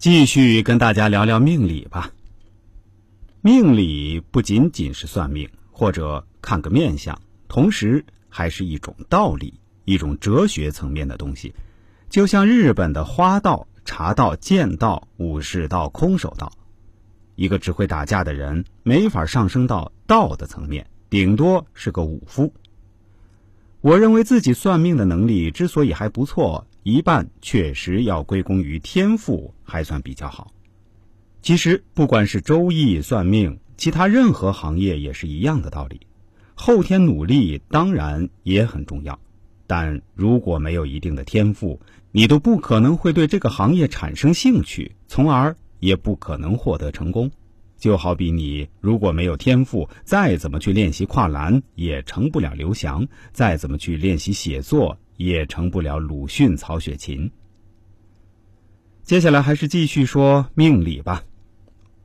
继续跟大家聊聊命理吧。命理不仅仅是算命或者看个面相，同时还是一种道理，一种哲学层面的东西。就像日本的花道、茶道、剑道、武士道、空手道，一个只会打架的人没法上升到道的层面，顶多是个武夫。我认为自己算命的能力之所以还不错，一半确实要归功于天赋，还算比较好。其实，不管是周易算命，其他任何行业也是一样的道理。后天努力当然也很重要，但如果没有一定的天赋，你都不可能会对这个行业产生兴趣，从而也不可能获得成功。就好比你如果没有天赋，再怎么去练习跨栏，也成不了刘翔；再怎么去练习写作，也成不了鲁迅、曹雪芹。接下来还是继续说命理吧。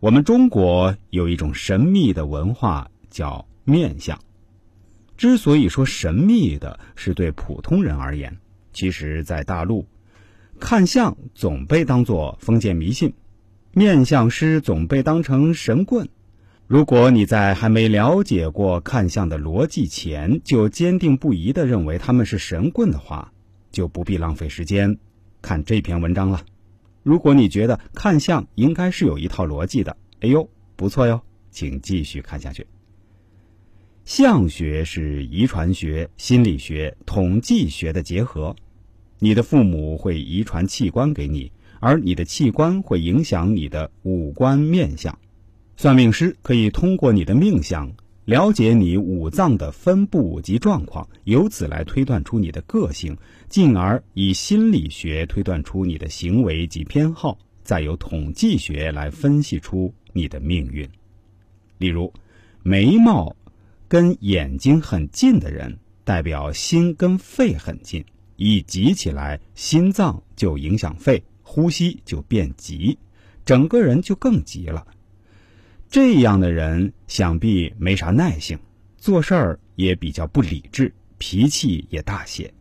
我们中国有一种神秘的文化，叫面相。之所以说神秘的，是对普通人而言，其实在大陆，看相总被当作封建迷信。面相师总被当成神棍，如果你在还没了解过看相的逻辑前，就坚定不移的认为他们是神棍的话，就不必浪费时间看这篇文章了。如果你觉得看相应该是有一套逻辑的，哎呦，不错哟，请继续看下去。相学是遗传学、心理学、统计学的结合，你的父母会遗传器官给你。而你的器官会影响你的五官面相，算命师可以通过你的命相了解你五脏的分布及状况，由此来推断出你的个性，进而以心理学推断出你的行为及偏好，再由统计学来分析出你的命运。例如，眉毛跟眼睛很近的人，代表心跟肺很近，一急起来，心脏就影响肺。呼吸就变急，整个人就更急了。这样的人想必没啥耐性，做事儿也比较不理智，脾气也大些，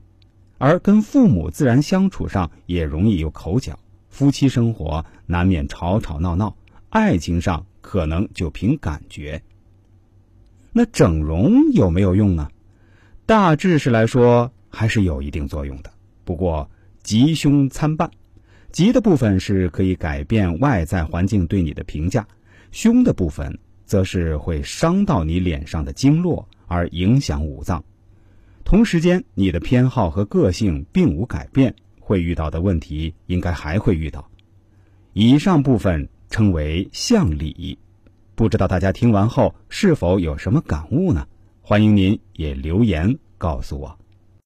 而跟父母自然相处上也容易有口角，夫妻生活难免吵吵闹闹，爱情上可能就凭感觉。那整容有没有用呢？大致是来说还是有一定作用的，不过吉凶参半。吉的部分是可以改变外在环境对你的评价，凶的部分则是会伤到你脸上的经络而影响五脏。同时间，你的偏好和个性并无改变，会遇到的问题应该还会遇到。以上部分称为相理，不知道大家听完后是否有什么感悟呢？欢迎您也留言告诉我。